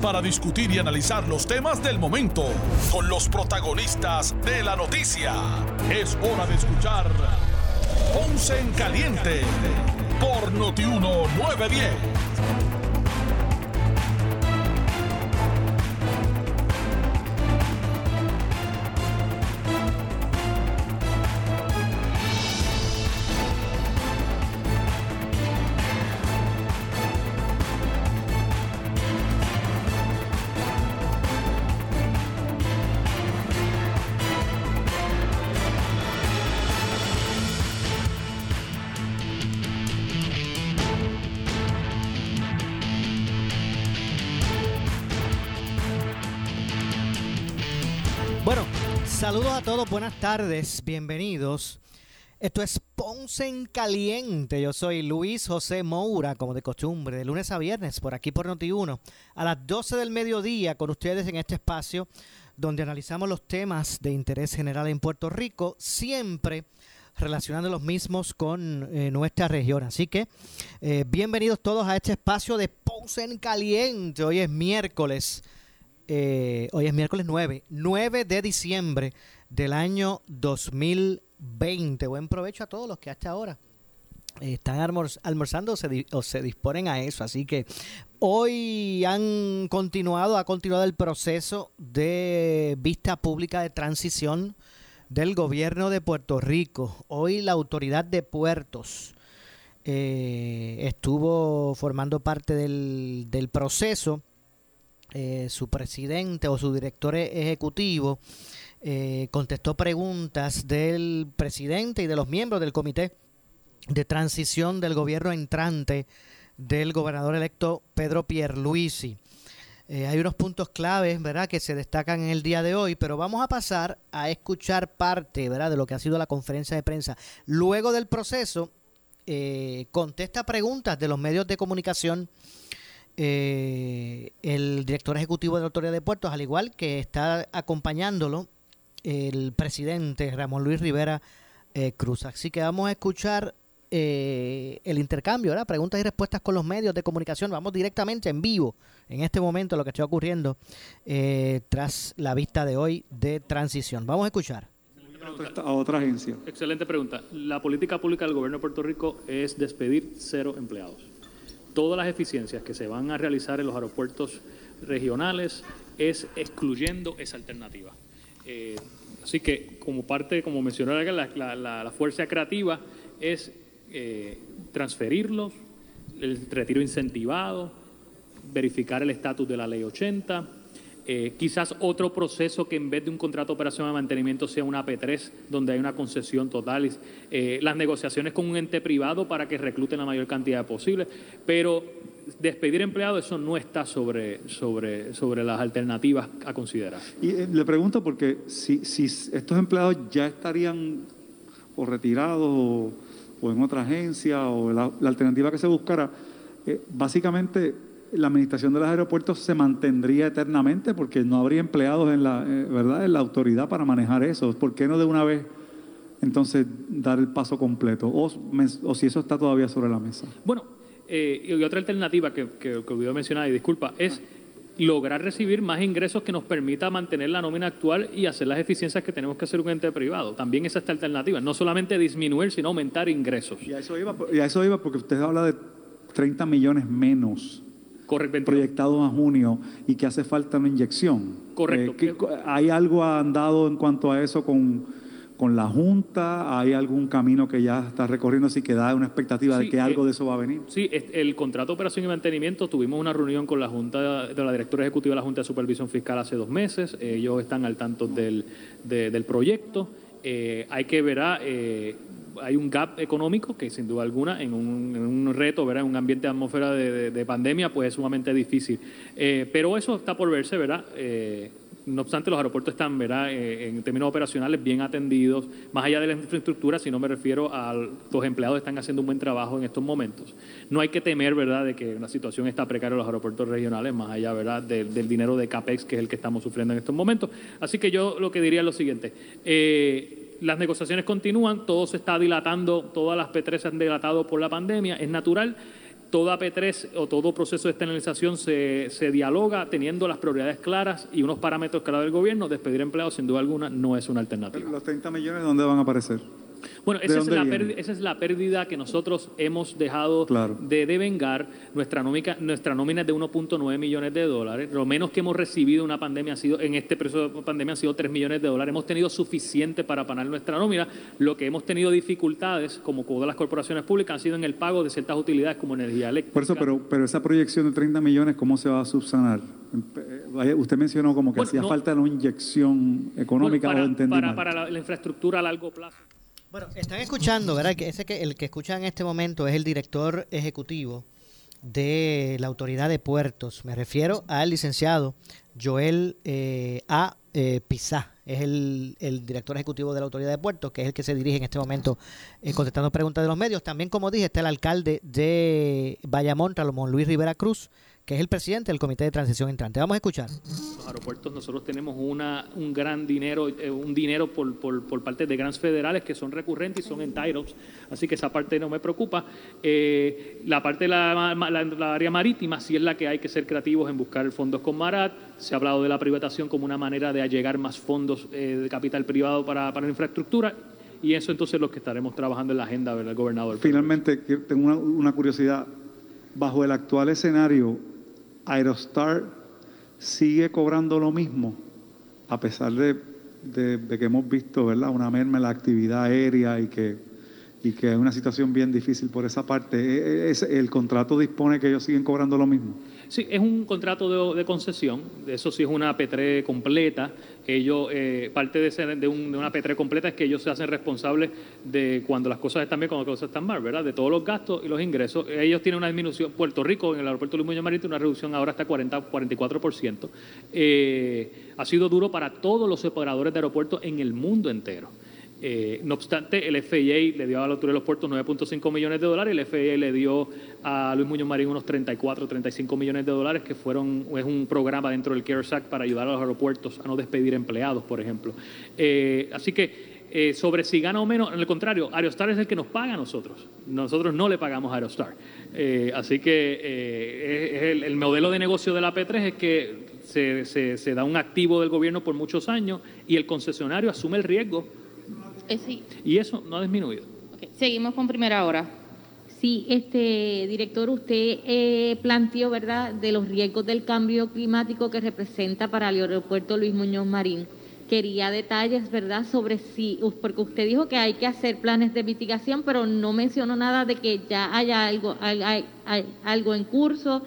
para discutir y analizar los temas del momento con los protagonistas de la noticia. Es hora de escuchar Ponce en Caliente por Notiuno 910. Todos, buenas tardes, bienvenidos. Esto es Ponce en Caliente. Yo soy Luis José Moura, como de costumbre, de lunes a viernes, por aquí por Noti1, a las 12 del mediodía, con ustedes en este espacio donde analizamos los temas de interés general en Puerto Rico, siempre relacionando los mismos con eh, nuestra región. Así que eh, bienvenidos todos a este espacio de Ponce en Caliente. Hoy es miércoles. Eh, hoy es miércoles 9, 9 de diciembre del año 2020. Buen provecho a todos los que hasta ahora eh, están almor- almorzando o se, disponen a eso. Así que hoy han continuado, ha continuado el proceso de vista pública de transición del gobierno de Puerto Rico. Hoy la autoridad de puertos eh, estuvo formando parte del, del proceso eh, su presidente o su director ejecutivo eh, contestó preguntas del presidente y de los miembros del comité de transición del gobierno entrante del gobernador electo Pedro Pierluisi. Eh, hay unos puntos claves, ¿verdad?, que se destacan en el día de hoy, pero vamos a pasar a escuchar parte, ¿verdad?, de lo que ha sido la conferencia de prensa. Luego del proceso, eh, contesta preguntas de los medios de comunicación eh, el director ejecutivo de la Autoridad de Puertos, al igual que está acompañándolo el presidente Ramón Luis Rivera eh, Cruz. Así que vamos a escuchar eh, el intercambio, ¿verdad? preguntas y respuestas con los medios de comunicación. Vamos directamente en vivo en este momento lo que está ocurriendo eh, tras la vista de hoy de transición. Vamos a escuchar. a otra agencia. Excelente pregunta. La política pública del gobierno de Puerto Rico es despedir cero empleados. Todas las eficiencias que se van a realizar en los aeropuertos regionales es excluyendo esa alternativa. Eh, así que como parte, como mencionó la, la, la- fuerza creativa, es eh, transferirlos, el retiro incentivado, verificar el estatus de la ley 80, eh, quizás otro proceso que en vez de un contrato de operación de mantenimiento sea una AP3, donde hay una concesión total, las negociaciones con un ente privado para que recluten la mayor cantidad posible, pero despedir empleados, eso no está sobre, sobre, sobre las alternativas a considerar. Y eh, le pregunto porque si, si estos empleados ya estarían o retirados o, o en otra agencia o la, la alternativa que se buscara, eh, básicamente la administración de los aeropuertos se mantendría eternamente porque no habría empleados en la, eh, ¿verdad? en la autoridad para manejar eso. ¿Por qué no de una vez entonces dar el paso completo? O, o si eso está todavía sobre la mesa. Bueno, eh, y otra alternativa que, que, que olvidó mencionar, y disculpa, es lograr recibir más ingresos que nos permita mantener la nómina actual y hacer las eficiencias que tenemos que hacer un ente privado. También es esta alternativa, no solamente disminuir, sino aumentar ingresos. Y a eso iba, y a eso iba porque usted habla de 30 millones menos Correcto. proyectados a junio y que hace falta una inyección. Correcto. Eh, ¿qué- ¿Hay algo andado en cuanto a eso con, con la Junta? ¿Hay algún camino que ya está recorriendo así que da una expectativa de que algo eh, de eso va a venir? Sí, el contrato de operación y mantenimiento, tuvimos una reunión con la Junta, de la directora ejecutiva de la Junta de Supervisión Fiscal hace dos meses, ellos están al tanto del, de- del proyecto, Eh, hay que ver, ah, eh, hay un gap económico que sin duda alguna en un, en un reto, ¿verdad? en un ambiente de atmósfera de, de- de pandemia, pues es sumamente difícil. Eh, pero eso está por verse, ¿verdad? No obstante, los aeropuertos están, ¿verdad? Eh, en términos operacionales, bien atendidos. Más allá de la infraestructura, si no me refiero a los empleados están haciendo un buen trabajo en estos momentos. No hay que temer, ¿verdad?, de que una situación está precaria en los aeropuertos regionales, más allá, ¿verdad?, del dinero de CAPEX, que es el que estamos sufriendo en estos momentos. Así que yo lo que diría es lo siguiente. Eh, las negociaciones continúan, todo se está dilatando, todas las P3 se han dilatado por la pandemia, es natural toda P3 o todo proceso de externalización se, se, dialoga teniendo las prioridades claras y unos parámetros claros del gobierno. Despedir empleados, sin duda alguna, no es una alternativa. ¿Los 30 millones dónde van a aparecer? Bueno, esa es, la pérdida, esa es, la pérdida, que nosotros hemos dejado de devengar. Nuestra nómina, nuestra nómina es de 1.9 millones de dólares. Lo menos que hemos recibido una pandemia ha sido, en este precio de pandemia ha sido 3 millones de dólares. Hemos tenido suficiente para pagar nuestra nómina. Lo que hemos tenido dificultades, como todas las corporaciones públicas, han sido en el pago de ciertas utilidades como energía eléctrica. Por eso, pero, pero esa proyección de 30 millones, ¿cómo se va a subsanar? Usted mencionó como que hacía falta una inyección económica para, o para, para la infraestructura a largo plazo. Bueno, están escuchando, ¿verdad? Que ese que el que escucha en este momento es el director ejecutivo de la Autoridad de Puertos. Me refiero al licenciado Joel eh, A. Eh, Pizá. Es el, director ejecutivo de la Autoridad de Puertos, que es el que se dirige en este momento eh, contestando preguntas de los medios. También, como dije, está el alcalde de Bayamón, Salomón Luis Rivera Cruz, que es el presidente del Comité de Transición Entrante. Vamos a escuchar. Los aeropuertos, nosotros tenemos una, un gran dinero, eh, un dinero por, por, por, parte de grants federales que son recurrentes y son entitled, así que esa parte no me preocupa. Eh, la parte de la, la, área marítima sí es la que hay que ser creativos en buscar fondos con Marat. Se ha hablado de la privatización como una manera de allegar más fondos eh, de capital privado para, para la infraestructura y eso entonces es lo que estaremos trabajando en la agenda del gobernador. Finalmente, tengo una, una curiosidad. Bajo el actual escenario, Aerostar sigue cobrando lo mismo, a pesar de, que hemos visto ¿verdad? una merma en la actividad aérea y que, y que hay una situación bien difícil por esa parte. E, e, ¿Es, ¿El contrato dispone que ellos siguen cobrando lo mismo? Sí, es un contrato de, concesión, eso sí es una P3 completa. Ellos, eh, parte de, ser, de, una P3 completa es que ellos se hacen responsables de cuando las cosas están bien, cuando las cosas están mal, ¿verdad? De todos los gastos y los ingresos. Ellos tienen una disminución, Puerto Rico, en el aeropuerto Luis Muñoz Marín, una reducción ahora hasta 40, 44%. Eh, ha sido duro para todos los operadores de aeropuertos en el mundo entero. Eh, no obstante, el FAA le dio a la Autoridad de los Puertos 9.5 millones de dólares el FAA le dio a Luis Muñoz Marín unos 34, 35 millones de dólares, que fueron es un programa dentro del CARES Act para ayudar a los aeropuertos a no despedir empleados, por ejemplo. Eh, así que eh, sobre si gana o menos, en el contrario, Aerostar es el que nos paga a nosotros. Nosotros no le pagamos a Aerostar. así que el, modelo de negocio de la P3 es que se, se da un activo del gobierno por muchos años y el concesionario asume el riesgo eh, sí. Y eso no ha disminuido. Seguimos con primera hora. Sí, este director, usted eh, planteó, ¿verdad?, de los riesgos del cambio climático que representa para el aeropuerto Luis Muñoz Marín. Quería detalles, ¿verdad?, sobre si, porque usted dijo que hay que hacer planes de mitigación, pero no mencionó nada de que ya haya algo, hay, algo en curso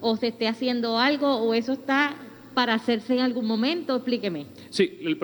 o se esté haciendo algo o eso está para hacerse en algún momento? Explíqueme. Sí, el,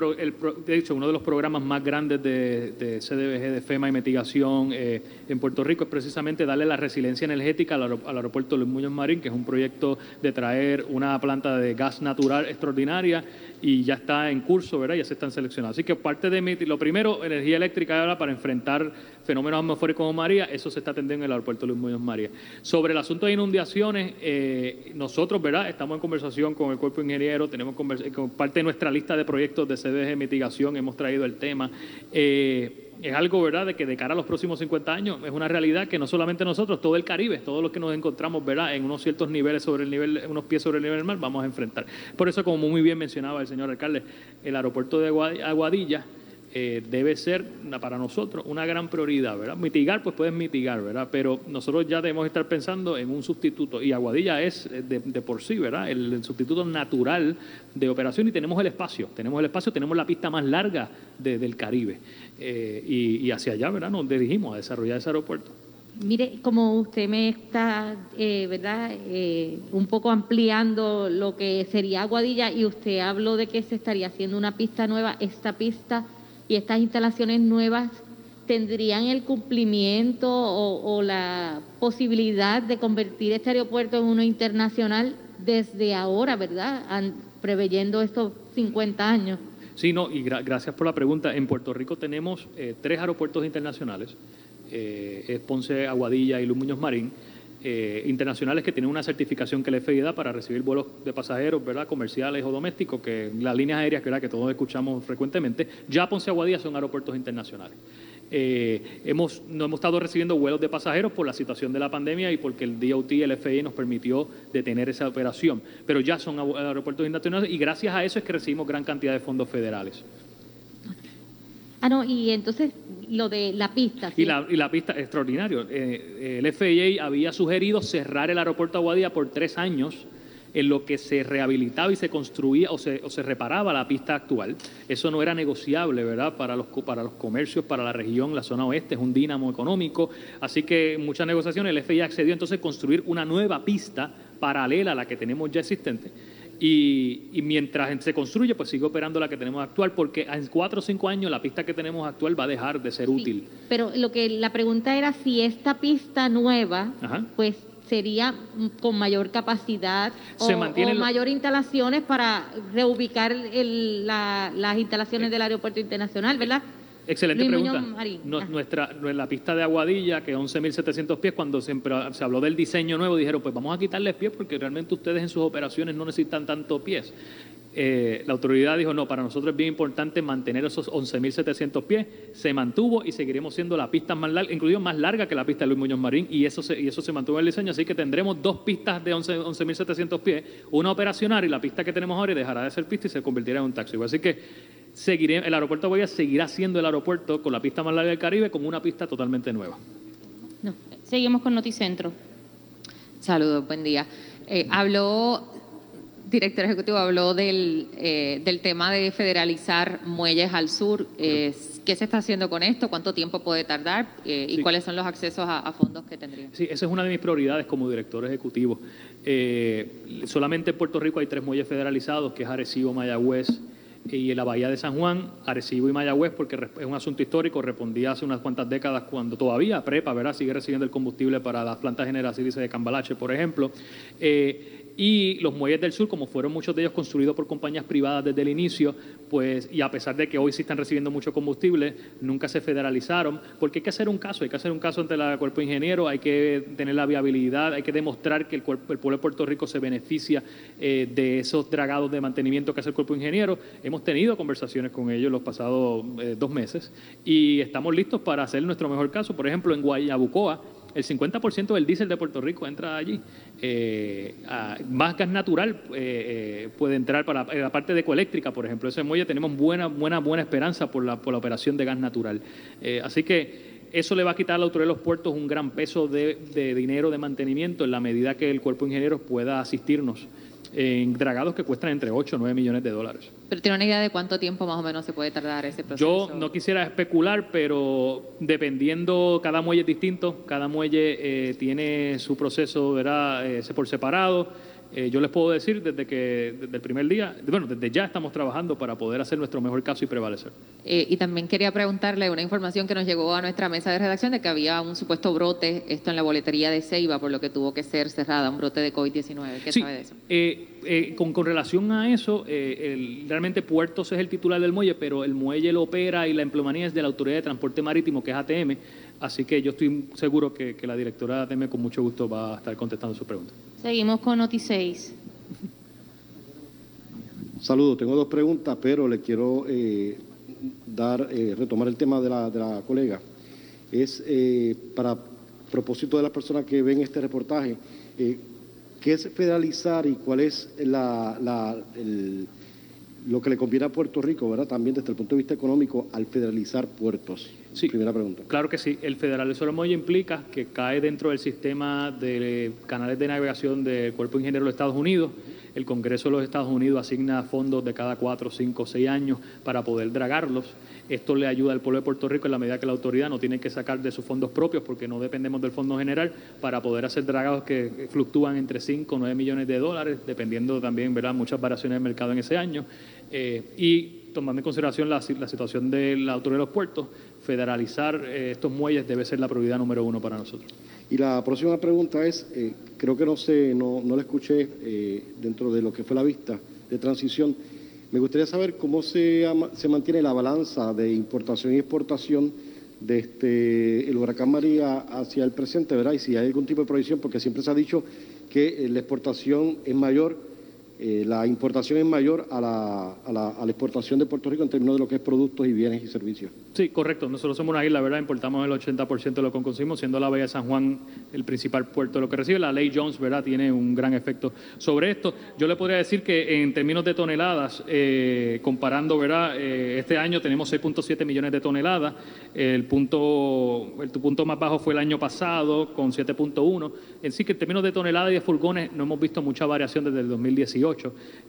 de hecho, uno de los programas más grandes de, CDBG, de FEMA y mitigación eh, en Puerto Rico es precisamente darle la resiliencia energética al, aeropuerto Luis Muñoz Marín, que es un proyecto de traer una planta de gas natural extraordinaria y ya está en curso, ¿verdad? Ya se están seleccionando. Así que parte de mi, lo primero, energía eléctrica ahora para enfrentar fenómenos atmosféricos como María, eso se está atendiendo en el aeropuerto Luis Muñoz María. Sobre el asunto de inundaciones, eh, nosotros, ¿verdad? Estamos en conversación con el cuerpo ingeniero, tenemos con parte de nuestra lista de proyectos de CDG mitigación, hemos traído el tema. Eh, es algo, ¿verdad?, de que de cara a los próximos 50 años es una realidad que no solamente nosotros, todo el Caribe, todos los que nos encontramos, ¿verdad?, en unos ciertos niveles sobre el nivel, unos pies sobre el nivel del mar, vamos a enfrentar. Por eso, como muy bien mencionaba el señor alcalde, el aeropuerto de Aguadilla eh, debe ser para nosotros una gran prioridad, ¿verdad? Mitigar, pues puedes mitigar, ¿verdad? Pero nosotros ya debemos estar pensando en un sustituto, y Aguadilla es eh, de, por sí, ¿verdad? El, sustituto natural de operación y tenemos el espacio, tenemos el espacio, tenemos la pista más larga del Caribe, eh, y, hacia allá, ¿verdad? Nos dirigimos a desarrollar ese aeropuerto. Mire, como usted me está, ¿verdad? un poco ampliando lo que sería Aguadilla y usted habló de que se estaría haciendo una pista nueva, esta pista y estas instalaciones nuevas tendrían el cumplimiento o, la posibilidad de convertir este aeropuerto en uno internacional desde ahora, ¿verdad? preveyendo estos 50 años. Sí, no, y gracias por la pregunta. En Puerto Rico tenemos eh, tres aeropuertos internacionales, eh, Ponce, Aguadilla y Luis Muñoz Marín, eh, internacionales que tienen una certificación que le FIA da para recibir vuelos de pasajeros, ¿verdad? comerciales o domésticos, que las líneas aéreas ¿verdad? que todos escuchamos frecuentemente, ya Ponce Aguadilla son aeropuertos internacionales. Eh, hemos, no hemos estado recibiendo vuelos de pasajeros por la situación de la pandemia y porque el DOT el FAA nos permitió detener esa operación, pero ya son aeropuertos internacionales y gracias a eso es que recibimos gran cantidad de fondos federales. Ah, no, y entonces lo de la pista. Y, la, y la pista, extraordinario. Eh, el FAA había sugerido cerrar el aeropuerto Aguadilla por tres años en lo que se rehabilitaba y se construía o se, o se reparaba la pista actual. Eso no era negociable, ¿verdad? Para los, para los comercios, para la región, la zona oeste, es un dínamo económico. Así que muchas negociaciones, el FIA accedió entonces a construir una nueva pista paralela a la que tenemos ya existente. Y, mientras se construye, pues sigue operando la que tenemos actual, porque en cuatro o cinco años la pista que tenemos actual va a dejar de ser útil. Pero lo que la pregunta era si esta pista nueva, pues sería con mayor capacidad o, mayor instalaciones para reubicar las instalaciones del aeropuerto internacional, ¿verdad? Excelente pregunta. nuestra, la pista de Aguadilla, que es 11.700 pies, cuando se, se habló del diseño nuevo, dijeron, pues vamos a quitarles pies porque realmente ustedes en sus operaciones no necesitan tanto pies. Eh, la autoridad dijo, no, para nosotros es bien importante mantener esos 11.700 pies. Se mantuvo y seguiremos siendo la pista más larga, incluso más larga que la pista de Luis Muñoz Marín, y eso se, y eso se mantuvo en el diseño. Así que tendremos dos pistas de 11.700 pies, una operacional y la pista que tenemos ahora dejará de ser pista y se convertirá en un taxi. Así que seguiré, el aeropuerto de Guaya seguirá siendo el aeropuerto con la pista más larga del Caribe, como una pista totalmente nueva. Seguimos con Noticentro. Saludos, buen día. Eh, habló director ejecutivo habló del, eh, del tema de federalizar muelles al sur. Eh, ¿Qué se está haciendo con esto? ¿Cuánto tiempo puede tardar? Eh, ¿Y cuáles son los accesos a, fondos que tendría? Sí, esa es una de mis prioridades como director ejecutivo. solamente en Puerto Rico hay tres muelles federalizados, que es Arecibo, Mayagüez y en la Bahía de San Juan, Arecibo y Mayagüez, porque es un asunto histórico, respondía hace unas cuantas décadas cuando todavía Prepa, ¿verdad?, sigue recibiendo el combustible para las plantas generatrices de Cambalache, por ejemplo. Eh, y los muelles del sur, como fueron muchos de ellos construidos por compañías privadas desde el inicio, pues, y a pesar de que hoy sí están recibiendo mucho combustible, nunca se federalizaron, porque hay que hacer un caso, hay que hacer un caso ante el cuerpo ingeniero, hay que tener la viabilidad, hay que demostrar que el, el pueblo de Puerto Rico se beneficia eh, de esos dragados de mantenimiento que hace el cuerpo ingeniero. Hemos tenido conversaciones con ellos los pasados eh, dos meses y estamos listos para hacer nuestro mejor caso. Por ejemplo, en Guayabucoa, el 50% del diésel de Puerto Rico entra allí. Eh, más gas natural eh, eh, puede entrar para la parte de ecoeléctrica, por ejemplo. Ese muelle tenemos buena, buena, buena esperanza por la, por la operación de gas natural. así que eso le va a quitar a la autoridad de los puertos un gran peso de, de dinero de mantenimiento en la medida que el cuerpo de ingenieros pueda asistirnos en dragados que cuestan entre 8 o 9 millones de dólares. Pero tiene una idea de cuánto tiempo más o menos se puede tardar ese proceso. Yo no quisiera especular, pero dependiendo, cada muelle es distinto, cada muelle eh, tiene su proceso, ¿verdad? Eh, por separado eh, yo les puedo decir desde que desde el primer día, bueno, desde ya estamos trabajando para poder hacer nuestro mejor caso y prevalecer. Eh, y también quería preguntarle una información que nos llegó a nuestra mesa de redacción de que había un supuesto brote, esto en la boletería de Ceiba, por lo que tuvo que ser cerrada, un brote de COVID-19. ¿Qué sabe de eso? Eh, con, con, relación a eso, realmente Puertos es el titular del muelle, pero el muelle lo opera y la empleomanía es de la Autoridad de Transporte Marítimo, que es ATM. Así que yo estoy seguro que, la directora de ATM con mucho gusto va a estar contestando su pregunta. Seguimos con Noti 6. Saludos, tengo dos preguntas, pero le quiero eh, dar, eh, retomar el tema de la, de la colega. Es eh, para propósito de las personas que ven este reportaje, ¿qué es federalizar y cuál es la, la, el, lo que le conviene a Puerto Rico, ¿verdad? También desde el punto de vista económico, al federalizar puertos. Sí, primera pregunta. Claro que sí. El el muelle implica que cae dentro del sistema de canales de navegación del Cuerpo Ingeniero de los Estados Unidos. El Congreso de los Estados Unidos asigna fondos de cada cuatro, cinco, seis años para poder dragarlos. Esto le ayuda al pueblo de Puerto Rico en la medida que la autoridad no tiene que sacar de sus fondos propios porque no dependemos del fondo general para poder hacer dragados que fluctúan entre 5 o 9 millones de dólares, dependiendo también, ¿verdad?, muchas variaciones de mercado en ese año. Eh, y tomando en consideración la, situación de la autoridad de los puertos, federalizar eh, estos muelles debe ser la prioridad número uno para nosotros. Y la próxima pregunta es, eh, creo que no sé, no, no la escuché dentro de lo que fue la vista de transición, Me gustaría saber cómo se, se mantiene la balanza de importación y exportación de este, el huracán María hacia el presente, ¿verdad? Y si hay algún tipo de provisión, porque siempre se ha dicho que la exportación es mayor eh, la importación es mayor a la, a, la, a la, exportación de Puerto Rico en términos de lo que es productos y bienes y servicios. Sí, correcto. Nosotros somos una isla, ¿verdad? Importamos el 80% de lo que consumimos, siendo la Bahía de San Juan el principal puerto de lo que recibe. La ley Jones, ¿verdad? Tiene un gran efecto sobre esto. Yo le podría decir que en términos de toneladas, eh, comparando, ¿verdad? Eh, este año tenemos 6.7 millones de toneladas. El punto, el punto más bajo fue el año pasado, con 7.1. En sí que en términos de toneladas y de furgones no hemos visto mucha variación desde el 2018.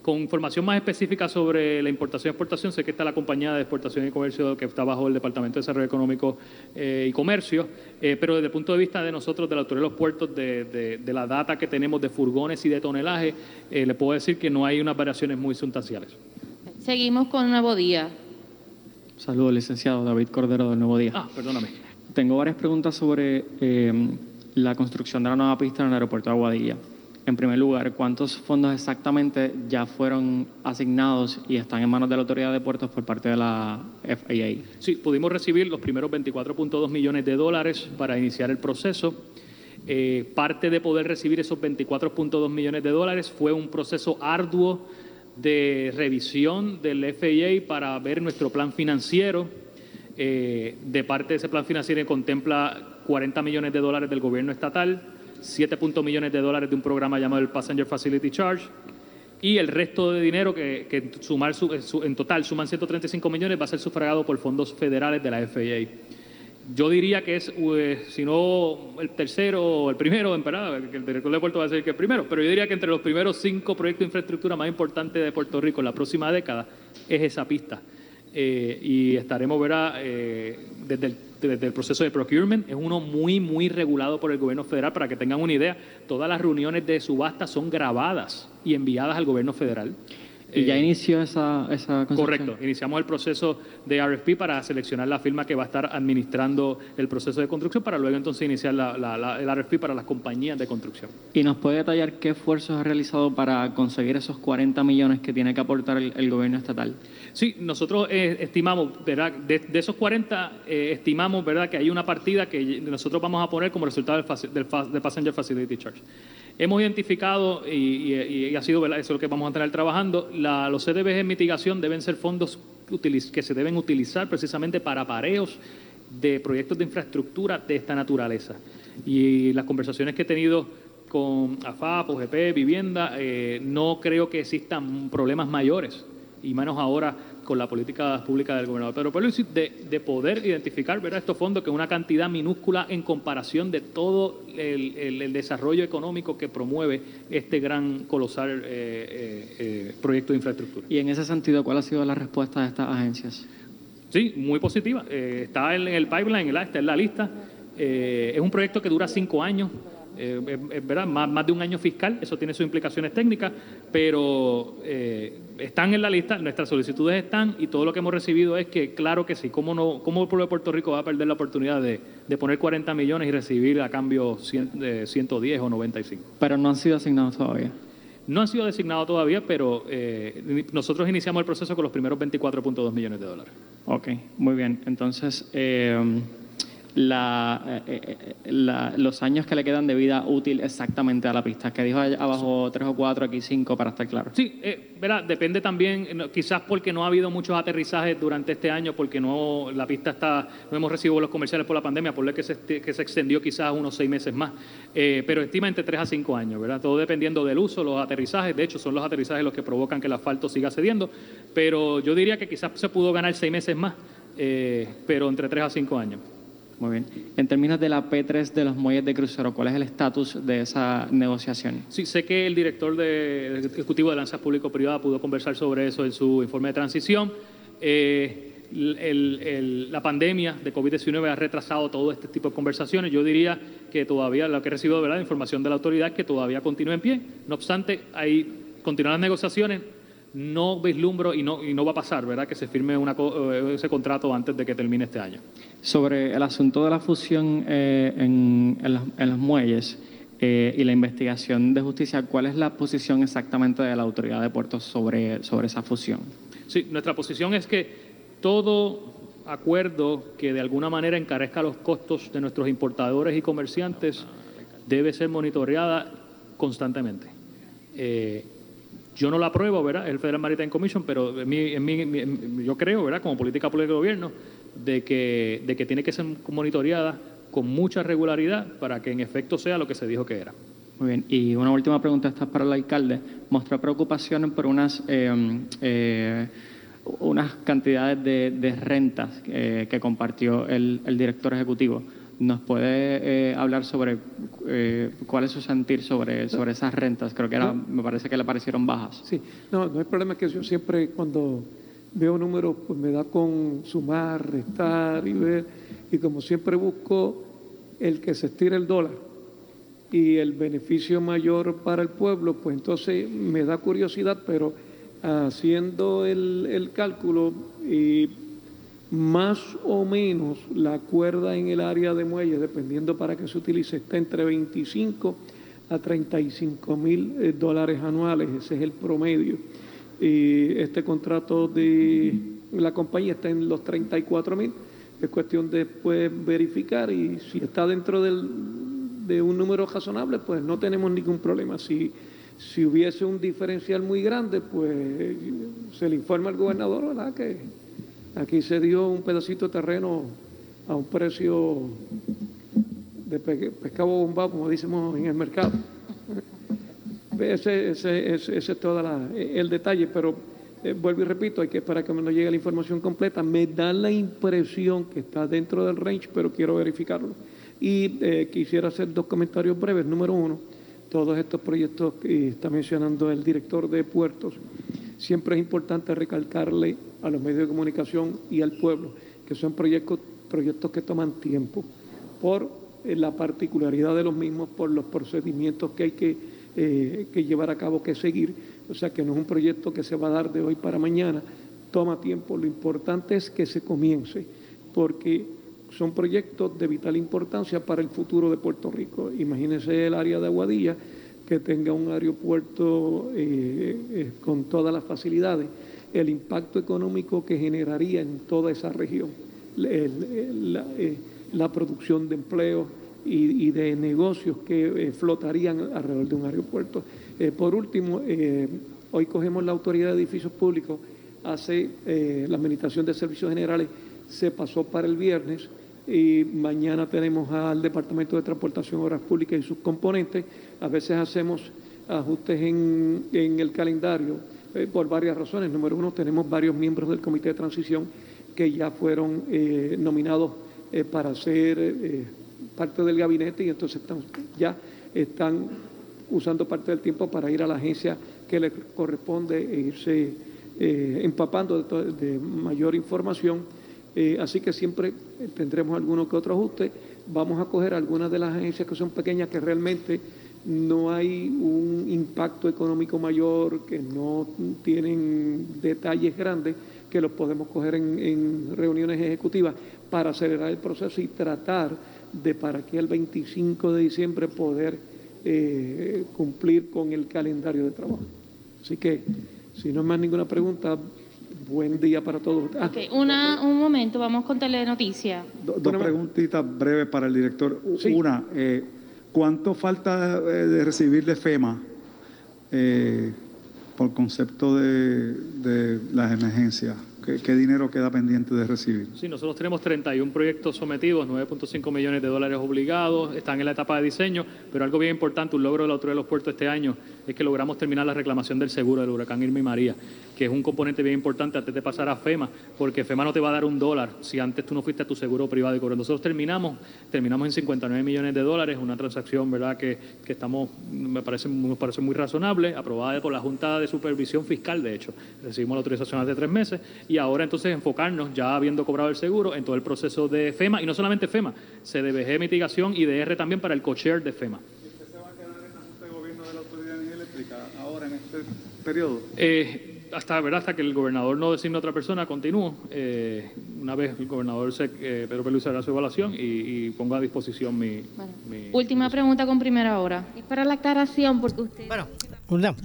Con información más específica sobre la importación y exportación, sé que está la compañía de exportación y comercio que está bajo el Departamento de Desarrollo Económico eh, y Comercio, eh, pero desde el punto de vista de nosotros, de la autoridad de los puertos, de, la data que tenemos de furgones y de tonelaje, eh, le puedo decir que no hay unas variaciones muy sustanciales. Seguimos con Nuevo Día. Saludos, licenciado David Cordero del Nuevo Día. Ah, perdóname. Tengo varias preguntas sobre la construcción de la nueva pista en el aeropuerto de Aguadilla. En primer lugar, ¿cuántos fondos exactamente ya fueron asignados y están en manos de la Autoridad de Puertos por parte de la FAA? Sí, pudimos recibir los primeros 24.2 millones de dólares para iniciar el proceso. Eh, parte de poder recibir esos 24.2 millones de dólares fue un proceso arduo de revisión del FAA para ver nuestro plan financiero. Eh, de parte de ese plan financiero contempla 40 millones de dólares del gobierno estatal, 7 millones de dólares de un programa llamado el Passenger Facility Charge y el resto de dinero que, sumar en total suman 135 millones va a ser sufragado por fondos federales de la FAA. Yo diría que es, eh, si no el tercero o el primero, en verdad, que el director de Puerto va a decir que el primero, pero yo diría que entre los primeros cinco proyectos de infraestructura más importantes de Puerto Rico en la próxima década es esa pista. Eh, y estaremos, verá, eh, desde el desde el proceso de procurement. Es uno muy, muy regulado por el gobierno federal. Para que tengan una idea, todas las reuniones de subasta son grabadas y enviadas al gobierno federal. ¿Y ya eh, inició esa, esa Correcto. Iniciamos el proceso de RFP para seleccionar la firma que va a estar administrando el proceso de construcción para luego entonces iniciar la, el RFP para las compañías de construcción. ¿Y nos puede detallar qué esfuerzos ha realizado para conseguir esos 40 millones que tiene que aportar el, gobierno estatal? Sí, nosotros eh, estimamos, ¿verdad? De, esos 40, eh, estimamos, ¿verdad?, que hay una partida que nosotros vamos a poner como resultado del, del, del Passenger Facility Charge. Hemos identificado, y, ha sido eso es lo que vamos a tener trabajando, los CDBs en mitigación deben ser fondos que se deben utilizar precisamente para pareos de proyectos de infraestructura de esta naturaleza. Y las conversaciones que he tenido con AFAP, OGP, Vivienda, eh, no creo que existan problemas mayores, y menos ahora con la política pública del gobernador Pedro Pérez de, de poder identificar ¿verdad? estos fondos, que es una cantidad minúscula en comparación de todo el, desarrollo económico que promueve este gran, colosal eh, eh, eh, proyecto de infraestructura. Y en ese sentido, ¿cuál ha sido la respuesta de estas agencias? Sí, muy positiva. está en el pipeline, está en la lista. es un proyecto que dura cinco años. Eh, es, verdad, más, de un año fiscal, eso tiene sus implicaciones técnicas, pero eh, están en la lista, nuestras solicitudes están y todo lo que hemos recibido es que, claro que sí, ¿cómo, no, cómo el pueblo de Puerto Rico va a perder la oportunidad de, poner 40 millones y recibir a cambio 110 o 95? Pero no han sido asignados todavía. No han sido designados todavía, pero eh, nosotros iniciamos el proceso con los primeros 24.2 millones de dólares. Ok, muy bien. Entonces, la, eh, eh, la, los años que le quedan de vida útil exactamente a la pista, que dijo abajo tres o cuatro, aquí cinco, para estar claro. Sí, eh, verá, depende también, quizás porque no ha habido muchos aterrizajes durante este año, porque no la pista está, no hemos recibido los comerciales por la pandemia, por lo que se, que se extendió quizás unos seis meses más, pero estima entre tres a cinco años, ¿verdad? Todo dependiendo del uso, los aterrizajes, de hecho son los aterrizajes los que provocan que el asfalto siga cediendo, pero yo diría que quizás se pudo ganar seis meses más, pero entre tres a cinco años. Muy bien. En términos de la P3 de los muelles de crucero, ¿cuál es el estatus de esa negociación? Sí, sé que el director de, ejecutivo de Lanzas Público-Privada pudo conversar sobre eso en su informe de transición. Eh, la pandemia de COVID-19 ha retrasado todo este tipo de conversaciones. Yo diría que todavía, lo que he recibido de verdad, información de la autoridad que todavía continúa en pie. No obstante, hay continúan las negociaciones no vislumbro y no, y no va a pasar, ¿verdad?, que se firme eh, ese contrato antes de que termine este año. Sobre el asunto de la fusión eh, en, los, muelles eh, y la investigación de justicia, ¿cuál es la posición exactamente de la autoridad de puertos sobre, sobre esa fusión? Sí, nuestra posición es que todo acuerdo que de alguna manera encarezca los costos de nuestros importadores y comerciantes debe ser monitoreada constantemente. Eh, yo no la apruebo, ¿verdad? El Federal Maritime Commission, pero en mi- en mi- en- yo creo, ¿verdad? Como política pública del gobierno, de que, de que tiene que ser monitoreada con mucha regularidad para que en efecto sea lo que se dijo que era. Muy bien, y una última pregunta, esta es para el alcalde. Mostró preocupación por unas, eh, eh, unas cantidades de, de rentas eh, que compartió el, el director ejecutivo. ¿Nos puede eh, hablar sobre eh, cuál es su sentir sobre, sobre esas rentas? Creo que era, me parece que le parecieron bajas. Sí, no, no hay problema que yo siempre cuando veo números pues me da con sumar, restar y ver y como siempre busco el que se estire el dólar y el beneficio mayor para el pueblo, pues entonces me da curiosidad, pero haciendo el, el cálculo y más o menos la cuerda en el área de muelle, dependiendo para qué se utilice, está entre 25 a 35 mil eh, dólares anuales, ese es el promedio. Y este contrato de la compañía está en los 34 mil, es cuestión de después verificar y si está dentro del, de un número razonable, pues no tenemos ningún problema. Si, si hubiese un diferencial muy grande, pues se le informa al gobernador, ¿verdad? Que aquí se dio un pedacito de terreno a un precio de pe- pescado bombado, como decimos en el mercado. Ese es todo el detalle, pero eh, vuelvo y repito, hay que esperar que me nos llegue la información completa. Me da la impresión que está dentro del range, pero quiero verificarlo. Y eh, quisiera hacer dos comentarios breves. Número uno, todos estos proyectos que está mencionando el director de puertos, siempre es importante recalcarle a los medios de comunicación y al pueblo que son proyectos, proyectos que toman tiempo por eh, la particularidad de los mismos, por los procedimientos que hay que, eh, que llevar a cabo, que seguir. O sea que no es un proyecto que se va a dar de hoy para mañana, toma tiempo. Lo importante es que se comience, porque son proyectos de vital importancia para el futuro de Puerto Rico. Imagínense el área de Aguadilla, que tenga un aeropuerto eh, con todas las facilidades, el impacto económico que generaría en toda esa región, eh, la producción de empleo y, de negocios que eh, flotarían alrededor de un aeropuerto. Eh, por último, hoy cogemos la autoridad de edificios públicos, hace la Administración de Servicios Generales, se pasó para el viernes y mañana tenemos al Departamento de Transportación, Obras Públicas y sus componentes. A veces hacemos ajustes en el calendario eh, por varias razones. Número uno, tenemos varios miembros del Comité de Transición que ya fueron eh, nominados eh, para ser eh, parte del gabinete y entonces están, ya están usando parte del tiempo para ir a la agencia que les corresponde e irse empapando de, de mayor información. Así que siempre tendremos alguno que otro ajuste. Vamos a coger algunas de las agencias que son pequeñas que realmente no hay un impacto económico mayor, que no tienen detalles grandes, que los podemos coger en, en reuniones ejecutivas para acelerar el proceso y tratar de para aquí al 25 de diciembre poder eh, cumplir con el calendario de trabajo. Así que, si no hay más ninguna pregunta, buen día para todos. Ah, Ok, una, un momento, vamos con Telenoticia. Do- dos preguntitas breves para el director. Una, eh, ¿cuánto falta eh, de recibir de FEMA eh, por concepto de, las emergencias? ¿Qué, qué dinero queda pendiente de recibir? Sí, nosotros tenemos 31 proyectos sometidos, 9.5 millones de dólares obligados, están en la etapa de diseño, pero algo bien importante, un logro de la Autoridad de los Puertos este año, es que logramos terminar la reclamación del seguro del huracán Irma y María, que es un componente bien importante antes de pasar a FEMA, porque FEMA no te va a dar un dólar si antes tú no fuiste a tu seguro privado y cobró. Nosotros terminamos, terminamos en 59 millones de dólares, una transacción, ¿verdad?, que, que estamos, me parece, nos parece muy razonable, aprobada por la Junta de Supervisión Fiscal, de hecho. Recibimos la autorización hace tres meses y ahora entonces enfocarnos, ya habiendo cobrado el seguro, en todo el proceso de FEMA, y no solamente FEMA, CDBG mitigación y DR también para el cocher de FEMA. ahora en este periodo? Eh, hasta, ¿verdad? hasta que el gobernador no designe otra persona, continúo. Eh, una vez el gobernador, se, eh, Pedro Pérez hará su evaluación y, y ponga a disposición mi... mi- Última pregunta con primera hora. Es para la aclaración, porque usted... Bueno,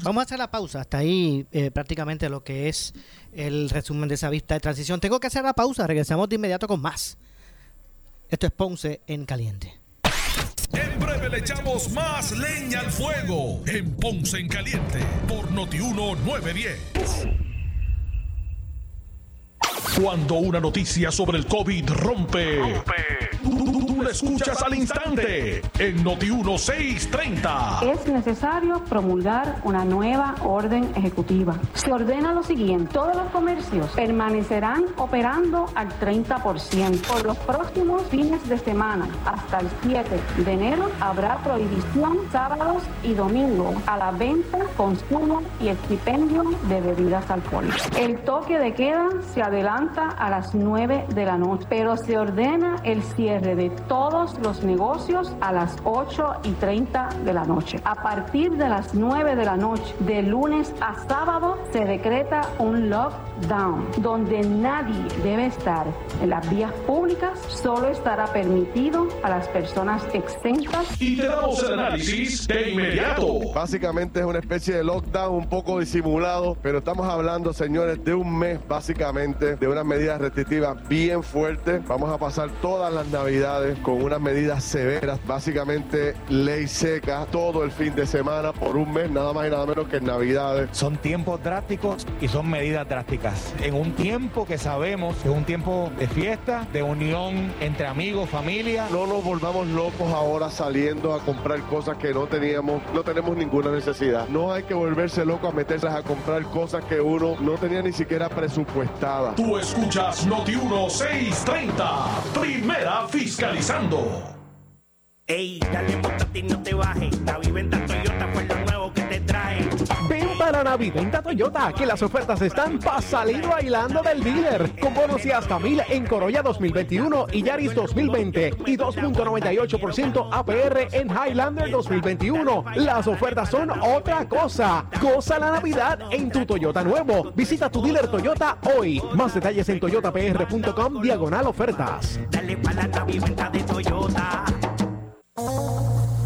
vamos a hacer la pausa. Hasta ahí eh, prácticamente lo que es el resumen de esa vista de transición. Tengo que hacer la pausa. Regresamos de inmediato con más. Esto es Ponce en Caliente. En breve le echamos más leña al fuego en Ponce en Caliente por Notiuno 910. Cuando una noticia sobre el COVID rompe, tú, la escuchas al instante en Noti 1630. Es necesario promulgar una nueva orden ejecutiva. Se ordena lo siguiente: todos los comercios permanecerán operando al 30%. Por los próximos fines de semana, hasta el 7 de enero, habrá prohibición sábados y domingos a la venta, consumo y expendio de bebidas alcohólicas. El toque de queda se adelanta a las 9 de la noche, pero se ordena el cierre de todos los negocios a las 8 y 30 de la noche. A partir de las 9 de la noche, de lunes a sábado, se decreta un lockdown, donde nadie debe estar en las vías públicas, solo estará permitido a las personas exentas. Y te damos el análisis de inmediato. Básicamente es una especie de lockdown un poco disimulado, pero estamos hablando, señores, de un mes básicamente de una unas medidas restrictivas bien fuertes. Vamos a pasar todas las navidades con unas medidas severas, básicamente ley seca todo el fin de semana por un mes, nada más y nada menos que en navidades. Son tiempos drásticos y son medidas drásticas. En un tiempo que sabemos que es un tiempo de fiesta, de unión entre amigos, familia. No nos volvamos locos ahora saliendo a comprar cosas que no teníamos, no tenemos ninguna necesidad. No hay que volverse loco a meterse a comprar cosas que uno no tenía ni siquiera presupuestada escuchas Noti 1630, primera fiscalizando. Ey, dale ti no te bajes. La vivenda Toyota fue lo para Naviventa Toyota, que las ofertas están para salir bailando del dealer. Con bonos y hasta mil en Corolla 2021 y Yaris 2020 y 2.98% APR en Highlander 2021. Las ofertas son otra cosa. Goza la Navidad en tu Toyota nuevo. Visita tu dealer Toyota hoy. Más detalles en toyotapr.com diagonal ofertas. Dale para la viventa de Toyota.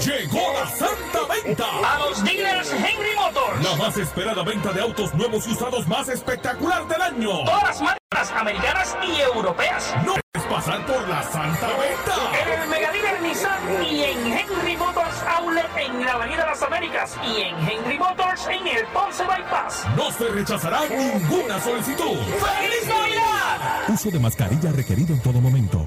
Llegó la Santa Venta. A los dealers Henry Motors. La más esperada venta de autos nuevos y usados más espectacular del año. Todas las marcas americanas y europeas. No puedes pasar por la Santa Venta. En el Mega Dealer Nissan y en Henry Motors Outlet en la Avenida Las Américas y en Henry Motors en el Ponce Bypass. No se rechazará ninguna solicitud. ¡Feliz Navidad! Uso de mascarilla requerido en todo momento.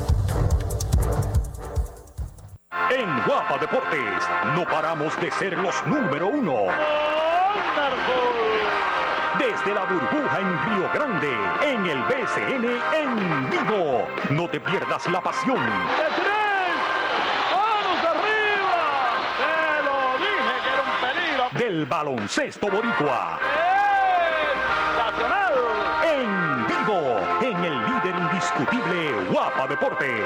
Deportes no paramos de ser los número uno. Desde la burbuja en Río Grande, en el BCN en vivo. No te pierdas la pasión. Del baloncesto boricua. En vivo, en el líder indiscutible Guapa Deportes.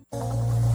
Música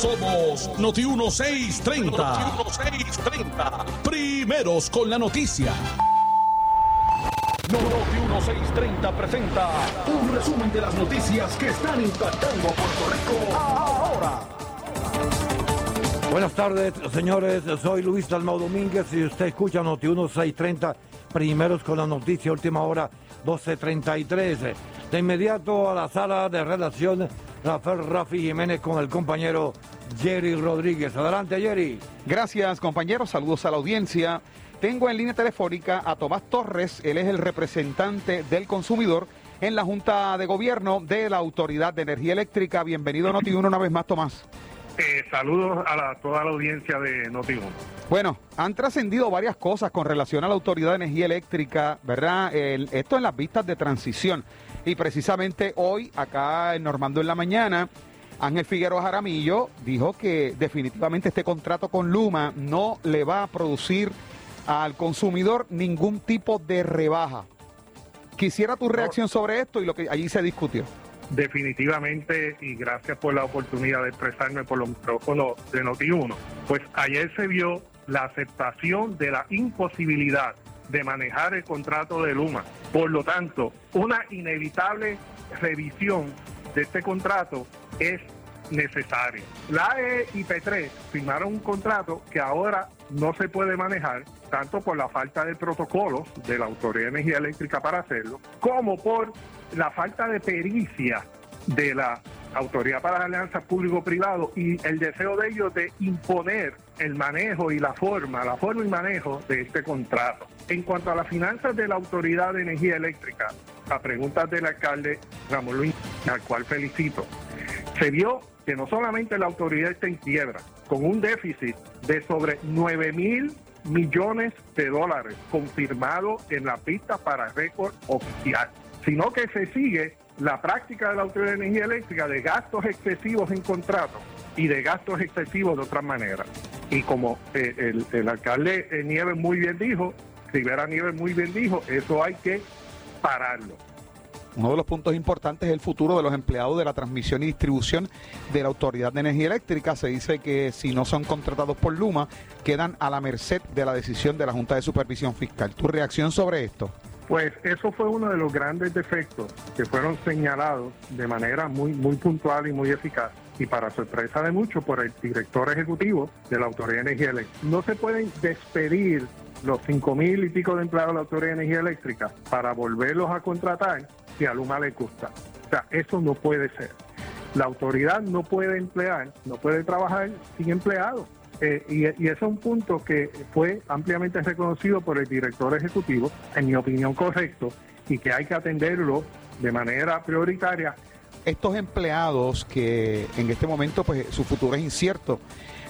Somos Noti 1630. Noti 1630. Primeros con la noticia. Noti 1630 presenta un resumen de las noticias que están impactando a Puerto Rico ahora. Buenas tardes, señores. Soy Luis Dalmau Domínguez y usted escucha Noti 1630. Primeros con la noticia, última hora 1233. De inmediato a la sala de redacción, Rafael Rafi Jiménez con el compañero Jerry Rodríguez. Adelante, Jerry. Gracias, compañeros. Saludos a la audiencia. Tengo en línea telefónica a Tomás Torres. Él es el representante del consumidor en la Junta de Gobierno de la Autoridad de Energía Eléctrica. Bienvenido a Noti1 una vez más, Tomás. Eh, saludos a la- toda la audiencia de Noti1. Bueno, han trascendido varias cosas con relación a la Autoridad de Energía Eléctrica, ¿verdad? El- esto en las vistas de transición. Y precisamente hoy, acá en Normando en la Mañana, Ángel Figueroa Jaramillo dijo que definitivamente este contrato con Luma no le va a producir al consumidor ningún tipo de rebaja. Quisiera tu reacción sobre esto y lo que allí se discutió. Definitivamente, y gracias por la oportunidad de expresarme por los micrófonos de Noti1, pues ayer se vio la aceptación de la imposibilidad de manejar el contrato de Luma. Por lo tanto, una inevitable revisión de este contrato es necesaria. La AE y P3 firmaron un contrato que ahora no se puede manejar, tanto por la falta de protocolos de la Autoridad de Energía Eléctrica para hacerlo, como por la falta de pericia de la Autoridad para las Alianzas Público-Privado y el deseo de ellos de imponer el manejo y la forma, la forma y manejo de este contrato. En cuanto a las finanzas de la Autoridad de Energía Eléctrica, a preguntas del alcalde Ramón Luis, al cual felicito, se vio que no solamente la autoridad está en quiebra, con un déficit de sobre 9 mil millones de dólares confirmado en la pista para récord oficial, sino que se sigue la práctica de la Autoridad de Energía Eléctrica de gastos excesivos en contratos y de gastos excesivos de otra manera. Y como eh, el, el alcalde eh, Nieves muy bien dijo, Rivera Nieves muy bien dijo, eso hay que pararlo. uno de los puntos importantes es el futuro de los empleados de la transmisión y distribución de la Autoridad de Energía Eléctrica. Se dice que si no son contratados por Luma, quedan a la merced de la decisión de la Junta de Supervisión Fiscal. ¿Tu reacción sobre esto? Pues eso fue uno de los grandes defectos que fueron señalados de manera muy, muy puntual y muy eficaz y para sorpresa de muchos por el director ejecutivo de la Autoridad de Energía Eléctrica. No se pueden despedir los cinco mil y pico de empleados de la Autoridad de Energía Eléctrica para volverlos a contratar si a Luma le gusta. O sea, eso no puede ser. La autoridad no puede emplear, no puede trabajar sin empleados. Eh, y, y, ese es un punto que fue ampliamente reconocido por el director ejecutivo, en mi opinión correcto, y que hay que atenderlo de manera prioritaria. Estos empleados que en este momento pues su futuro es incierto,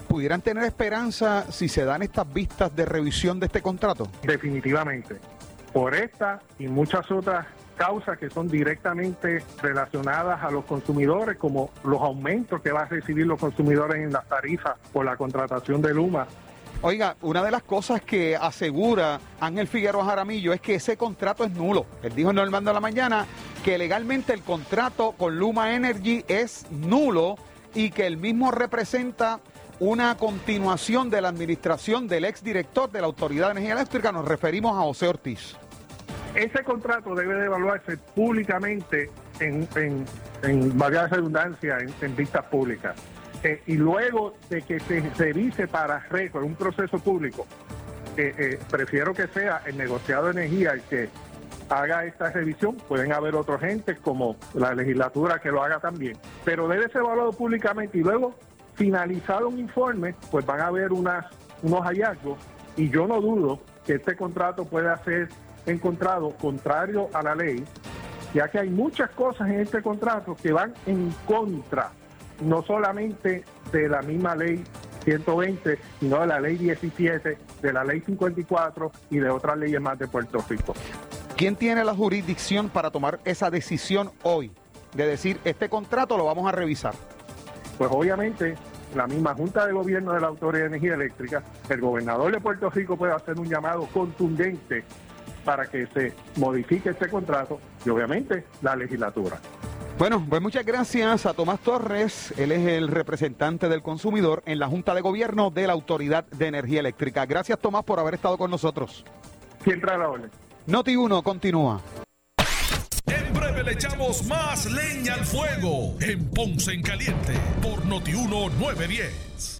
¿pudieran tener esperanza si se dan estas vistas de revisión de este contrato? Definitivamente. Por esta y muchas otras causas que son directamente relacionadas a los consumidores, como los aumentos que van a recibir los consumidores en las tarifas por la contratación de Luma. Oiga, una de las cosas que asegura Ángel Figueroa Jaramillo es que ese contrato es nulo. Él dijo en Normando de la Mañana que legalmente el contrato con Luma Energy es nulo y que el mismo representa una continuación de la administración del exdirector de la Autoridad de Energía Eléctrica. Nos referimos a José Ortiz. Ese contrato debe de evaluarse públicamente en, en, en varias redundancias, en, vistas públicas. Eh, y luego de que se revise para récord un proceso público, eh, eh, prefiero que sea el negociado de energía el que haga esta revisión. Pueden haber otros gente como la legislatura que lo haga también. Pero debe ser evaluado públicamente y luego, finalizado un informe, pues van a haber unas, unos hallazgos. Y yo no dudo que este contrato pueda ser encontrado contrario a la ley, ya que hay muchas cosas en este contrato que van en contra, no solamente de la misma ley 120, sino de la ley 17, de la ley 54 y de otras leyes más de Puerto Rico. ¿Quién tiene la jurisdicción para tomar esa decisión hoy? De decir, este contrato lo vamos a revisar. Pues obviamente la misma Junta de Gobierno de la Autoridad de Energía Eléctrica, el gobernador de Puerto Rico puede hacer un llamado contundente para que se modifique este contrato y obviamente la legislatura. Bueno, pues muchas gracias a Tomás Torres. Él es el representante del consumidor en la Junta de Gobierno de la Autoridad de Energía Eléctrica. Gracias, Tomás, por haber estado con nosotros. Siempre a la orden. Noti 1 continúa. En breve le echamos más leña al fuego en Ponce en Caliente por Noti 1 910.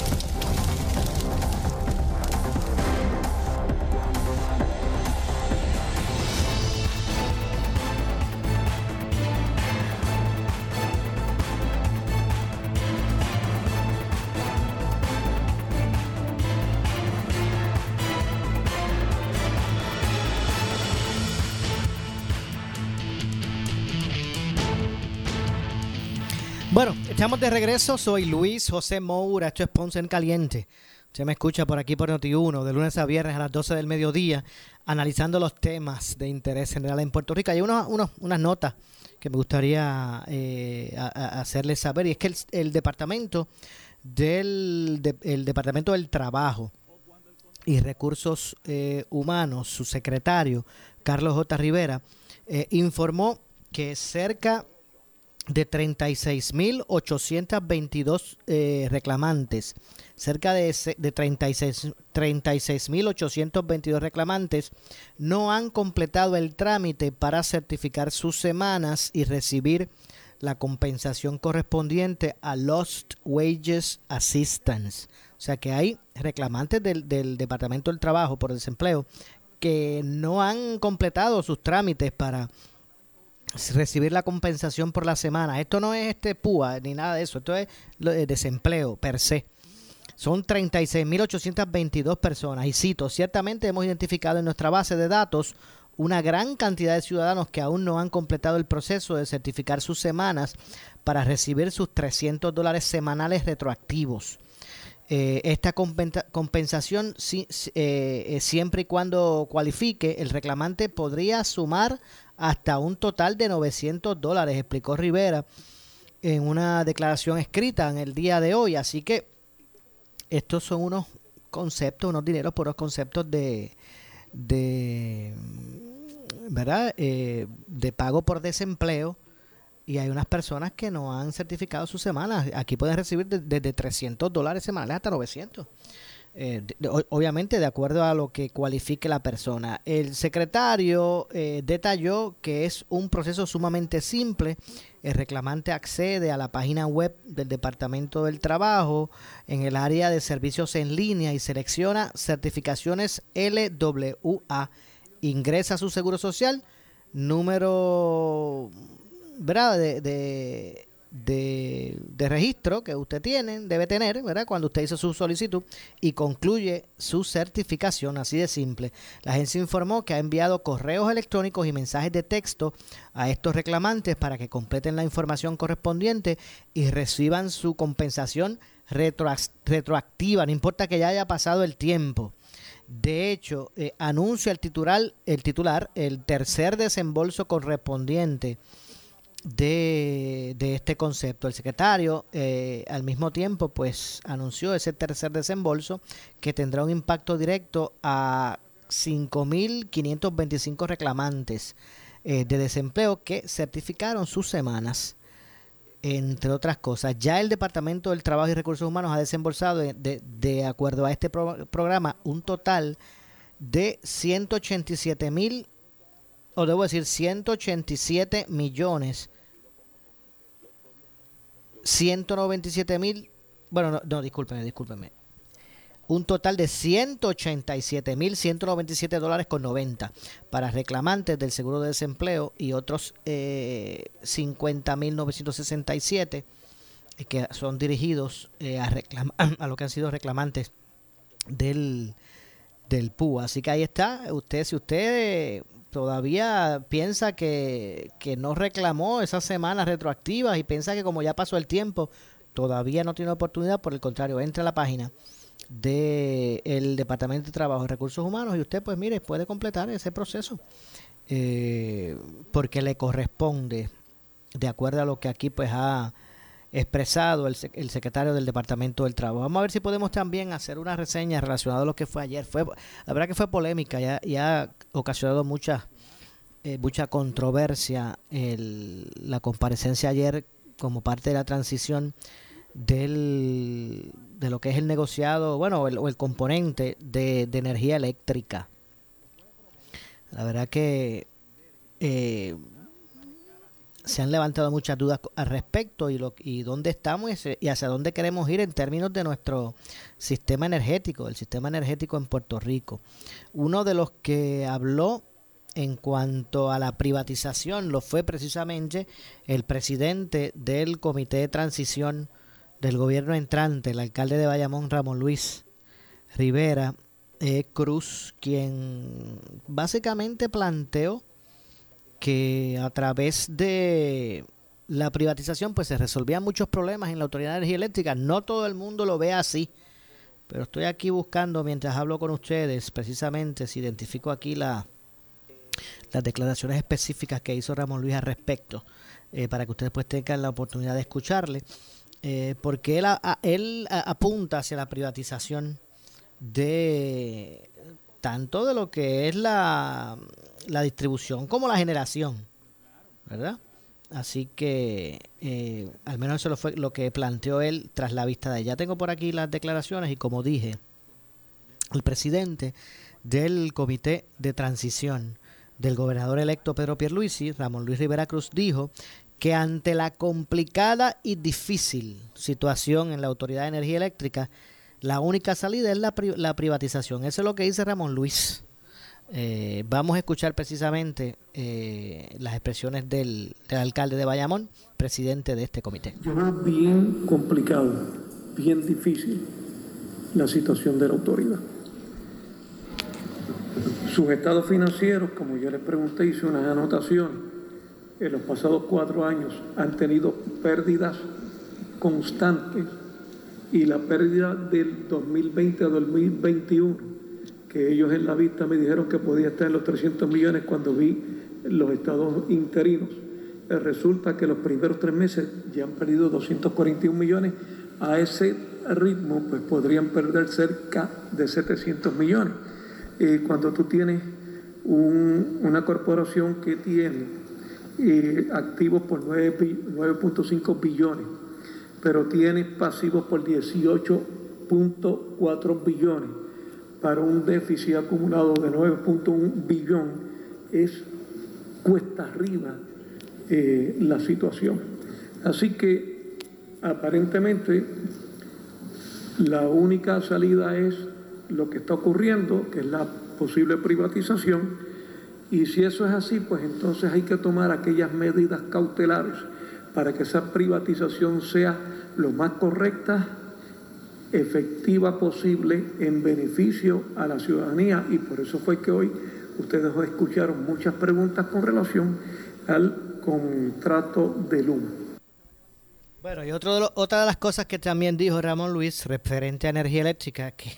Estamos de regreso. Soy Luis José Moura. Esto es Ponce en Caliente. Usted me escucha por aquí por Noti1, de lunes a viernes a las 12 del mediodía, analizando los temas de interés general en Puerto Rico. Hay unos, unos, unas notas que me gustaría eh, hacerles saber, y es que el, departamento del de, el departamento del trabajo y recursos eh, humanos, su secretario Carlos J. Rivera, eh, informó que cerca de 36.822 eh, reclamantes, cerca de, de 36.822 reclamantes no han completado el trámite para certificar sus semanas y recibir la compensación correspondiente a Lost Wages Assistance. O sea que hay reclamantes del, del Departamento del Trabajo por desempleo que no han completado sus trámites para recibir la compensación por la semana. Esto no es este PUA ni nada de eso, esto es desempleo per se. Son 36.822 personas. Y cito, ciertamente hemos identificado en nuestra base de datos una gran cantidad de ciudadanos que aún no han completado el proceso de certificar sus semanas para recibir sus 300 dólares semanales retroactivos. Eh, esta compensación, si, eh, siempre y cuando cualifique, el reclamante podría sumar hasta un total de 900 dólares, explicó Rivera en una declaración escrita en el día de hoy. Así que estos son unos conceptos, unos dineros por los conceptos de, de ¿verdad? Eh, de pago por desempleo y hay unas personas que no han certificado sus semanas. Aquí pueden recibir desde de, 300 dólares semanales hasta 900. Eh, obviamente de acuerdo a lo que cualifique la persona. El secretario eh, detalló que es un proceso sumamente simple. El reclamante accede a la página web del Departamento del Trabajo en el área de servicios en línea y selecciona certificaciones LWA. Ingresa su seguro social, número ¿verdad? De, de, registro que usted tiene, debe tener, ¿verdad? Cuando usted hizo su solicitud y concluye su certificación, así de simple. La agencia informó que ha enviado correos electrónicos y mensajes de texto a estos reclamantes para que completen la información correspondiente y reciban su compensación retro, retroactiva, no importa que ya haya pasado el tiempo. De hecho, eh, anuncia el titular, el titular el tercer desembolso correspondiente de, este concepto. El secretario eh, al mismo tiempo pues anunció ese tercer desembolso que tendrá un impacto directo a 5.525 reclamantes eh, de desempleo que certificaron sus semanas, entre otras cosas. Ya el Departamento del Trabajo y Recursos Humanos ha desembolsado, de, de, de acuerdo a este pro, programa, un total de 187 mil o debo decir 187 millones 197 mil bueno no, no discúlpeme discúlpeme un total de 187.197 dólares con 90 para reclamantes del seguro de desempleo y otros eh, 50.967 que son dirigidos eh, a, a lo que han sido reclamantes del, del PUA. Así que ahí está. Usted, si usted todavía piensa que, que no reclamó esas semanas retroactivas y piensa que como ya pasó el tiempo, todavía no tiene oportunidad, por el contrario, entra a la página del Departamento de Trabajo y Recursos Humanos y usted pues mire puede completar ese proceso eh, porque le corresponde de acuerdo a lo que aquí pues ha expresado el, el, secretario del Departamento del Trabajo. Vamos a ver si podemos también hacer una reseña relacionada a lo que fue ayer. Fue, la verdad que fue polémica y ha, ocasionado mucha, eh, mucha controversia el, la comparecencia ayer como parte de la transición del, de lo que es el negociado, bueno, el, o el componente de, de, energía eléctrica. La verdad que eh, se han levantado muchas dudas al respecto y, lo, y dónde estamos y hacia dónde queremos ir en términos de nuestro sistema energético, el sistema energético en Puerto Rico. Uno de los que habló en cuanto a la privatización lo fue precisamente el presidente del Comité de Transición del gobierno entrante, el alcalde de Bayamón, Ramón Luis Rivera eh, Cruz, quien básicamente planteó que a través de la privatización pues se resolvían muchos problemas en la Autoridad de Energía Eléctrica. No todo el mundo lo ve así, pero estoy aquí buscando mientras hablo con ustedes, precisamente si identifico aquí la, las declaraciones específicas que hizo Ramón Luis al respecto, eh, para que ustedes pues tengan la oportunidad de escucharle eh, porque él, a, él apunta hacia la privatización de tanto de lo que es la, la distribución como la generación, ¿verdad? Así que eh, al menos eso lo fue lo que planteó él tras la vista de ella. Tengo por aquí las declaraciones y como dije, el presidente del comité de transición del gobernador electo Pedro Pierluisi, Ramón Luis Rivera Cruz, dijo que ante la complicada y difícil situación en la Autoridad de Energía Eléctrica, la única salida es la, la privatización. Eso es lo que dice Ramón Luis. Eh, vamos a escuchar precisamente eh, las expresiones del, alcalde de Bayamón, presidente de este comité. Yo veo bien complicado, bien difícil la situación de la autoridad. Sus estados financieros, como yo les pregunté, hice unas anotaciones en los pasados cuatro años han tenido pérdidas constantes y la pérdida del 2020 a 2021, que ellos en la vista me dijeron que podía estar en los 300 millones cuando vi los estados interinos, eh, resulta que los primeros tres meses ya han perdido 241 millones. A ese ritmo, pues podrían perder cerca de 700 millones. Eh, cuando tú tienes un, una corporación que tiene eh, activos por 9.5 billones, pero tiene pasivos por 18.4 billones para un déficit acumulado de 9.1 billón, es cuesta arriba eh, la situación. Así que aparentemente la única salida es lo que está ocurriendo, que es la posible privatización, y si eso es así, pues entonces hay que tomar aquellas medidas cautelares para que esa privatización sea lo más correcta, efectiva posible en beneficio a la ciudadanía. Y por eso fue que hoy ustedes escucharon muchas preguntas con relación al contrato de luz. Bueno, y otro de lo, otra de las cosas que también dijo Ramón Luis referente a energía eléctrica, que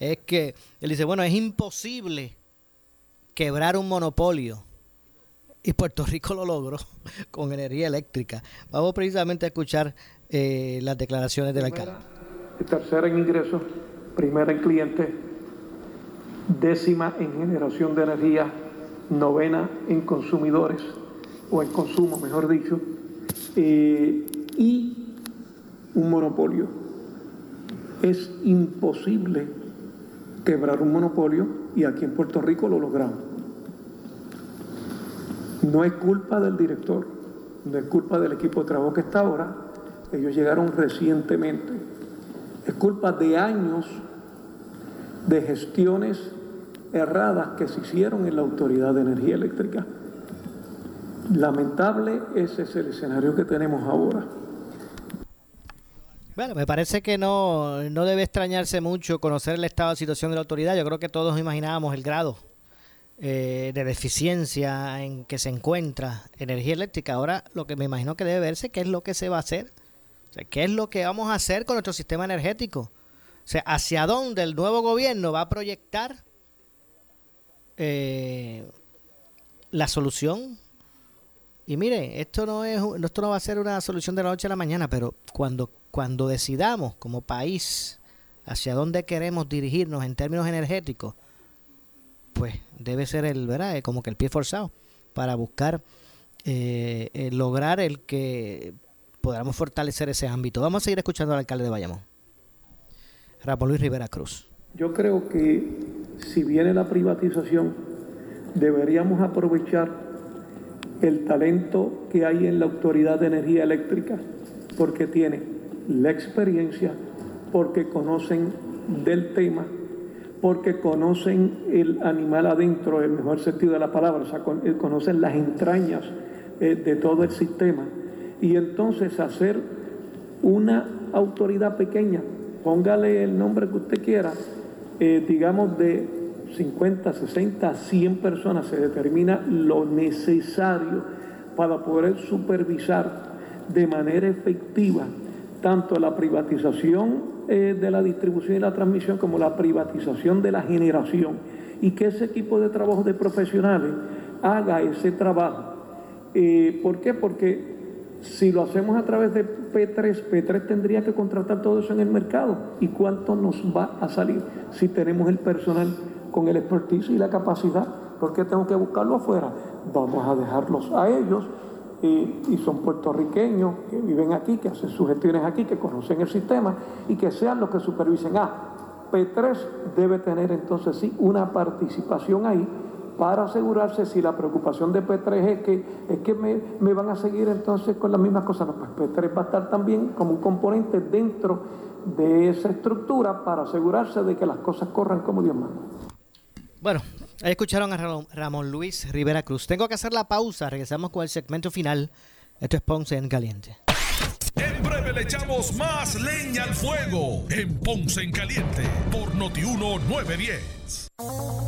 es que él dice, bueno, es imposible quebrar un monopolio. Y Puerto Rico lo logró con energía eléctrica. Vamos precisamente a escuchar eh, las declaraciones del alcalde. Tercera en ingresos, primera en clientes, décima en generación de energía, novena en consumidores, o en consumo, mejor dicho, eh, y un monopolio. Es imposible quebrar un monopolio y aquí en Puerto Rico lo logramos. No es culpa del director, no es culpa del equipo de trabajo que está ahora, ellos llegaron recientemente. Es culpa de años de gestiones erradas que se hicieron en la Autoridad de Energía Eléctrica. Lamentable, ese es el escenario que tenemos ahora. Bueno, me parece que no, no debe extrañarse mucho conocer el estado de situación de la autoridad. Yo creo que todos imaginábamos el grado eh, de deficiencia en que se encuentra energía eléctrica. Ahora lo que me imagino que debe verse qué es lo que se va a hacer. Qué es lo que vamos a hacer con nuestro sistema energético. O sea, hacia dónde el nuevo gobierno va a proyectar eh, la solución. Y mire, esto no es esto no va a ser una solución de la noche a la mañana, pero cuando cuando decidamos como país hacia dónde queremos dirigirnos en términos energéticos, pues debe ser el, ¿verdad? Eh, como que el pie forzado para buscar eh, lograr el que podamos fortalecer ese ámbito. Vamos a seguir escuchando al alcalde de Bayamón, Ramón Luis Rivera Cruz. Yo creo que si viene la privatización, deberíamos aprovechar el talento que hay en la Autoridad de Energía Eléctrica, porque tiene la experiencia, porque conocen del tema, porque conocen el animal adentro, el mejor sentido de la palabra, o sea, eh, conocen las entrañas eh, de todo el sistema. Y entonces hacer una autoridad pequeña, póngale el nombre que usted quiera, eh, digamos de 50, 60, 100 personas, se determina lo necesario para poder supervisar de manera efectiva tanto la privatización eh, de la distribución y la transmisión como la privatización de la generación y que ese equipo de trabajo de profesionales haga ese trabajo. Eh, ¿Por qué? Porque si lo hacemos a través de P3, P3 tendría que contratar todo eso en el mercado. ¿Y cuánto nos va a salir si tenemos el personal con el expertise y la capacidad? ¿Por qué tengo que buscarlo afuera? Vamos a dejarlos a ellos y, son puertorriqueños que viven aquí, que hacen sus gestiones aquí, que conocen el sistema y que sean los que supervisen. Ah, P3 debe tener entonces sí una participación ahí para asegurarse si la preocupación de P3 es que, es que me, me van a seguir entonces con las mismas cosas. No, pues P3 va a estar también como un componente dentro de esa estructura para asegurarse de que las cosas corran como Dios manda. Bueno, Ahí escucharon a Ramón Luis Rivera Cruz. Tengo que hacer la pausa. Regresamos con el segmento final. Esto es Ponce en Caliente. En breve le echamos más leña al fuego en Ponce en Caliente por Notiuno 910.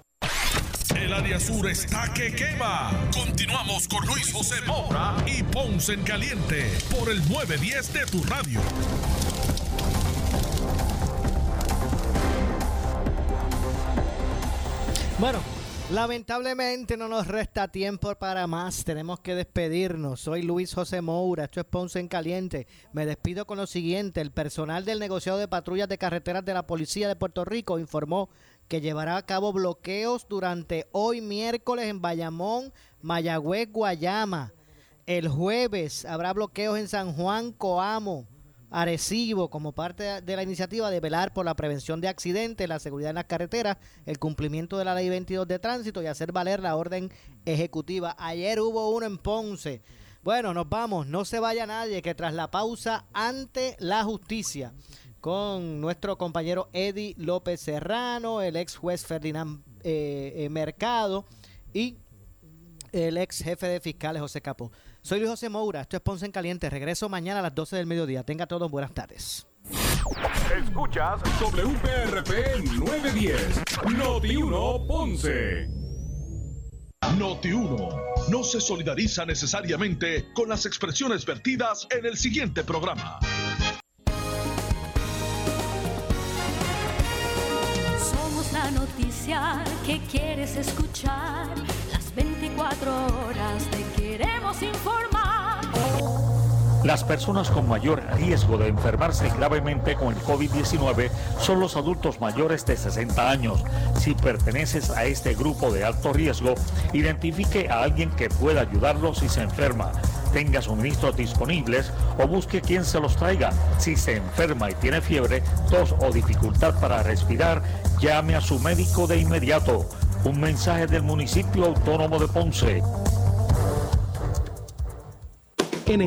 El área sur está que quema. Continuamos con Luis José Moura y Ponce en Caliente por el 910 de tu radio. Bueno, lamentablemente no nos resta tiempo para más. Tenemos que despedirnos. Soy Luis José Moura. Esto es Ponce en Caliente. Me despido con lo siguiente. El personal del negociado de patrullas de carreteras de la Policía de Puerto Rico informó que llevará a cabo bloqueos durante hoy miércoles en Bayamón, Mayagüez, Guayama. El jueves habrá bloqueos en San Juan, Coamo, Arecibo, como parte de la iniciativa de velar por la prevención de accidentes, la seguridad en las carreteras, el cumplimiento de la ley 22 de tránsito y hacer valer la orden ejecutiva. Ayer hubo uno en Ponce. Bueno, nos vamos, no se vaya nadie, que tras la pausa ante la justicia con nuestro compañero Eddie López Serrano, el ex juez Ferdinand eh, eh, Mercado y el ex jefe de fiscales José Capó. Soy Luis José Moura, esto es Ponce en Caliente. Regreso mañana a las 12 del mediodía. Tenga todos buenas tardes. Escuchas WPRP 910, Noti 1 Ponce. Noti 1 no se solidariza necesariamente con las expresiones vertidas en el siguiente programa. Noticia que quieres escuchar. Las 24 horas te queremos informar. Las personas con mayor riesgo de enfermarse gravemente con el COVID-19 son los adultos mayores de 60 años. Si perteneces a este grupo de alto riesgo, identifique a alguien que pueda ayudarlo si se enferma. Tenga suministros disponibles o busque quien se los traiga. Si se enferma y tiene fiebre, tos o dificultad para respirar, llame a su médico de inmediato. Un mensaje del municipio autónomo de Ponce. En